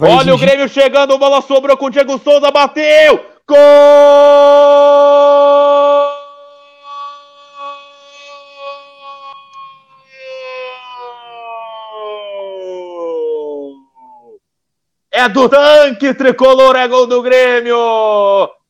Vai Olha o Grêmio chegando, bola sobrou com o Diego Souza, bateu! Gol! É do tanque tricolor, é gol do Grêmio!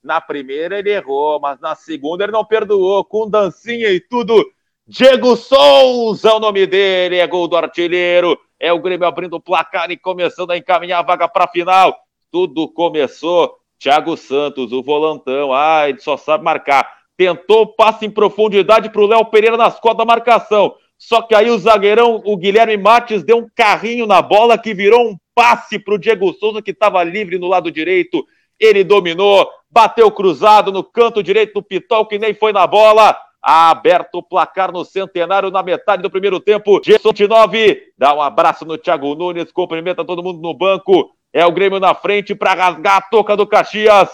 Na primeira ele errou, mas na segunda ele não perdoou, com dancinha e tudo. Diego Souza, é o nome dele, é gol do artilheiro. É o Grêmio abrindo o placar e começando a encaminhar a vaga para a final. Tudo começou. Thiago Santos, o volantão, ah, ele só sabe marcar. Tentou passe em profundidade para o Léo Pereira nas costas da marcação. Só que aí o zagueirão, o Guilherme Mates, deu um carrinho na bola que virou um passe para o Diego Souza, que estava livre no lado direito. Ele dominou, bateu cruzado no canto direito do Pitol, que nem foi na bola. Aberto o placar no centenário na metade do primeiro tempo. Gerson de 9, dá um abraço no Thiago Nunes, cumprimenta todo mundo no banco. É o Grêmio na frente para rasgar a toca do Caxias.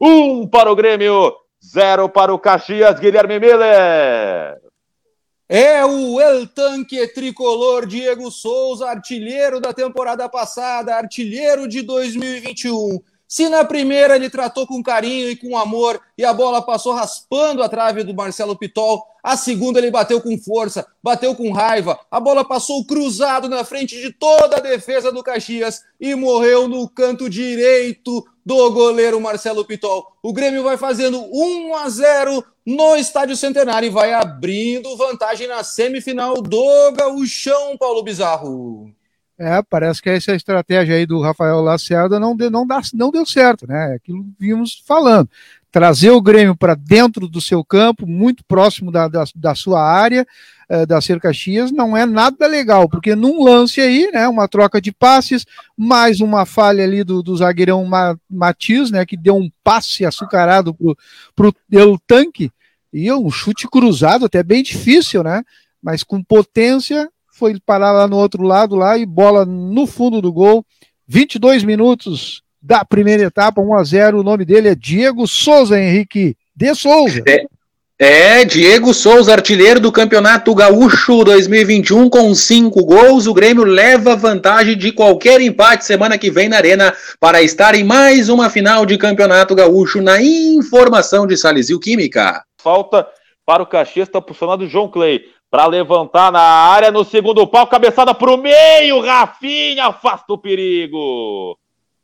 Um para o Grêmio, zero para o Caxias, Guilherme Miller. É o El Tanque tricolor Diego Souza, artilheiro da temporada passada, artilheiro de 2021. Se na primeira ele tratou com carinho e com amor e a bola passou raspando a trave do Marcelo Pitol, a segunda ele bateu com força, bateu com raiva, a bola passou cruzado na frente de toda a defesa do Caxias e morreu no canto direito do goleiro Marcelo Pitol. O Grêmio vai fazendo 1 a 0 no Estádio Centenário e vai abrindo vantagem na semifinal do Gauchão, Paulo Bizarro. É, parece que essa estratégia aí do Rafael Lacerda não, deu, não, dá, não deu certo, né? É aquilo que vimos falando. Trazer o Grêmio para dentro do seu campo, muito próximo da, da, da sua área, eh, da Cerca Caxias, não é nada legal, porque num lance aí, né, uma troca de passes, mais uma falha ali do, do zagueirão Matias, né, que deu um passe açucarado pro El Tanque, e um chute cruzado, até bem difícil, né? Mas com potência, foi parar lá no outro lado lá e bola no fundo do gol. 22 minutos da primeira etapa, 1 a 0. O nome dele é Diego Souza Henrique de Souza. É, é, Diego Souza, artilheiro do Campeonato Gaúcho 2021 com cinco gols. O Grêmio leva vantagem de qualquer empate semana que vem na Arena para estar em mais uma final de Campeonato Gaúcho na informação de Salisil Química. Falta para o Caxias, está posicionado o João Clay para levantar na área no segundo pau, cabeçada para o meio, Rafinha afasta o perigo.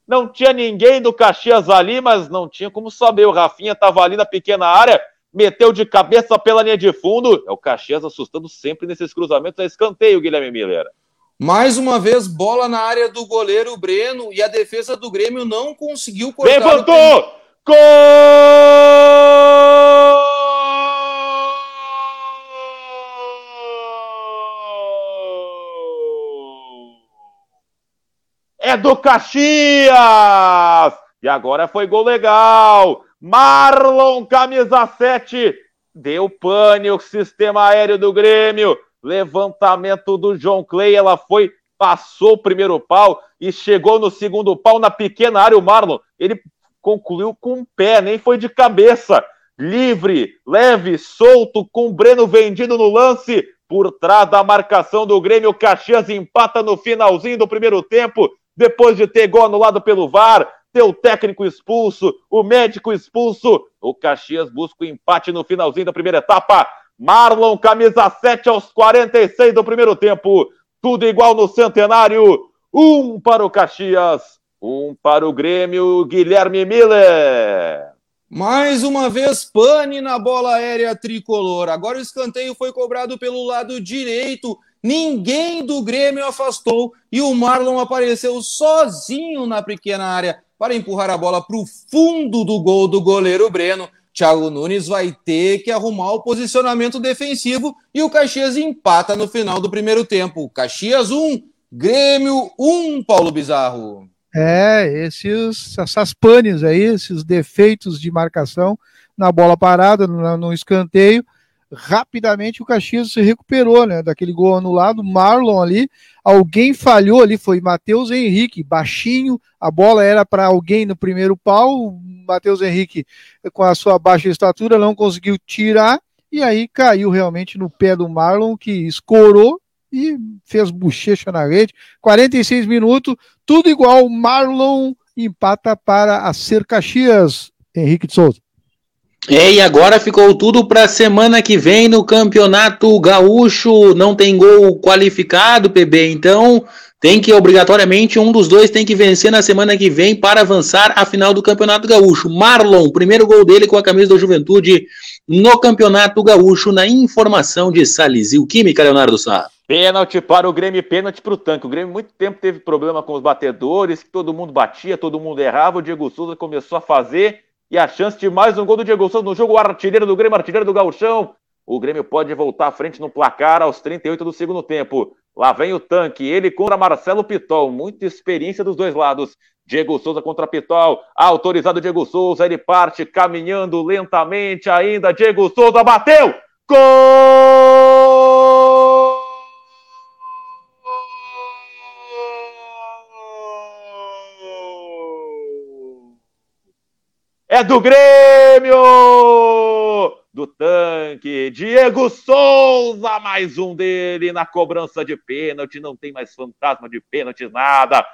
Não tinha ninguém do Caxias ali, mas não tinha como saber. O Rafinha estava ali na pequena área, meteu de cabeça pela linha de fundo. É o Caxias assustando sempre nesses cruzamentos. É escanteio, Guilherme Miller. Mais uma vez, bola na área do goleiro Breno e a defesa do Grêmio não conseguiu cortar. Levantou! Gol! É do Caxias! E agora foi gol legal. Marlon, camisa 7, deu pane o sistema aéreo do Grêmio. Levantamento do João Clay, ela foi, passou o primeiro pau e chegou no segundo pau na pequena área. O Marlon, ele concluiu com o pé, nem foi de cabeça. Livre, leve, solto, com o Breno vendido no lance. Por trás da marcação do Grêmio, Caxias empata no finalzinho do primeiro tempo depois de ter gol anulado pelo VAR, ter o técnico expulso, o médico expulso, o Caxias busca o empate no finalzinho da primeira etapa. Marlon, camisa 7 aos 46 do primeiro tempo. Tudo igual no centenário. Um para o Caxias, um para o Grêmio, Guilherme Miller. Mais uma vez, pane na bola aérea tricolor. Agora o escanteio foi cobrado pelo lado direito Ninguém do Grêmio afastou e o Marlon apareceu sozinho na pequena área para empurrar a bola para o fundo do gol do goleiro Breno. Thiago Nunes vai ter que arrumar o posicionamento defensivo e o Caxias empata no final do primeiro tempo. Caxias 1, Grêmio 1, Paulo Bizarro. É, esses, essas panes aí, esses defeitos de marcação na bola parada, no, no escanteio, rapidamente o Caxias se recuperou, né? Daquele gol anulado, Marlon ali, alguém falhou ali, foi Matheus Henrique, baixinho, a bola era para alguém no primeiro pau, Matheus Henrique, com a sua baixa estatura, não conseguiu tirar, e aí caiu realmente no pé do Marlon, que escorou e fez bochecha na rede. 46 minutos, tudo igual. Marlon empata para a Ser Caxias, Henrique de Souza. É, e agora ficou tudo para semana que vem no Campeonato Gaúcho. Não tem gol qualificado, PB. Então tem que obrigatoriamente um dos dois tem que vencer na semana que vem para avançar à final do Campeonato Gaúcho. Marlon, primeiro gol dele com a camisa da Juventude no Campeonato Gaúcho, na informação de Salizil Química, Leonardo Sá. Pênalti para o Grêmio, pênalti para o tanque. O Grêmio muito tempo teve problema com os batedores, que todo mundo batia, todo mundo errava. O Diego Souza começou a fazer e a chance de mais um gol do Diego Souza no jogo, artilheiro do Grêmio, artilheiro do Gauchão. O Grêmio pode voltar à frente no placar aos 38 do segundo tempo. Lá vem o tanque, ele contra Marcelo Pitol, muita experiência dos dois lados. Diego Souza contra Pitol, autorizado Diego Souza, ele parte caminhando lentamente ainda. Diego Souza bateu! Gol! É do Grêmio! Do tanque, Diego Souza, mais um dele na cobrança de pênalti, não tem mais fantasma de pênalti, nada.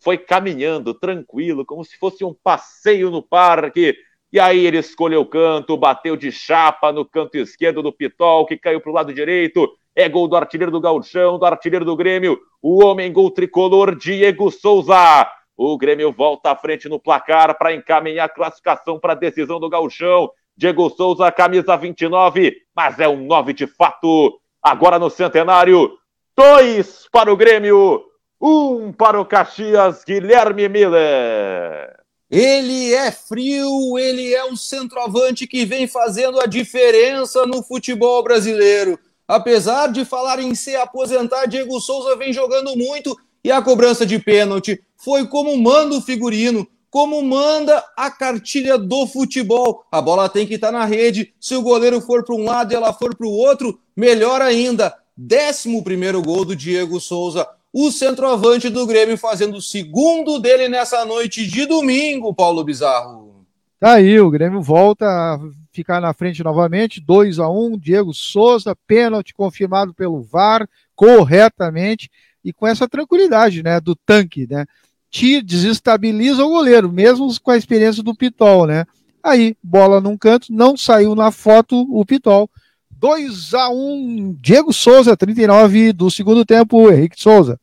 Foi caminhando tranquilo, como se fosse um passeio no parque. E aí ele escolheu o canto, bateu de chapa no canto esquerdo do Pitol, que caiu para o lado direito. É gol do artilheiro do Gauchão, do artilheiro do Grêmio, o homem gol tricolor Diego Souza. O Grêmio volta à frente no placar para encaminhar a classificação para a decisão do Gauchão. Diego Souza, camisa 29, mas é um 9 de fato. Agora no centenário, dois para o Grêmio, um para o Caxias, Guilherme Miller. Ele é frio, ele é um centroavante que vem fazendo a diferença no futebol brasileiro. Apesar de falar em se aposentar, Diego Souza vem jogando muito e a cobrança de pênalti foi como manda o figurino, como manda a cartilha do futebol. A bola tem que estar na rede. Se o goleiro for para um lado e ela for para o outro, melhor ainda. Décimo primeiro gol do Diego Souza. O centroavante do Grêmio fazendo o segundo dele nessa noite de domingo, Paulo Bizarro. Tá aí, o Grêmio volta a ficar na frente novamente, 2 a 1 um, Diego Souza, pênalti confirmado pelo VAR, corretamente e com essa tranquilidade, né, do tanque, né? Te desestabiliza o goleiro, mesmo com a experiência do Pitol, né? Aí, bola num canto, não saiu na foto o Pitol. 2 a 1 Diego Souza, 39 do segundo tempo, Henrique Souza.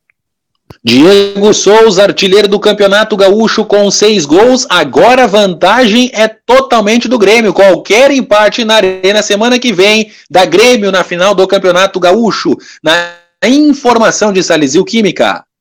Diego Souza, artilheiro do Campeonato Gaúcho com seis gols. Agora a vantagem é totalmente do Grêmio. Qualquer empate na arena semana que vem da Grêmio na final do Campeonato Gaúcho. Na informação de Salizil Química.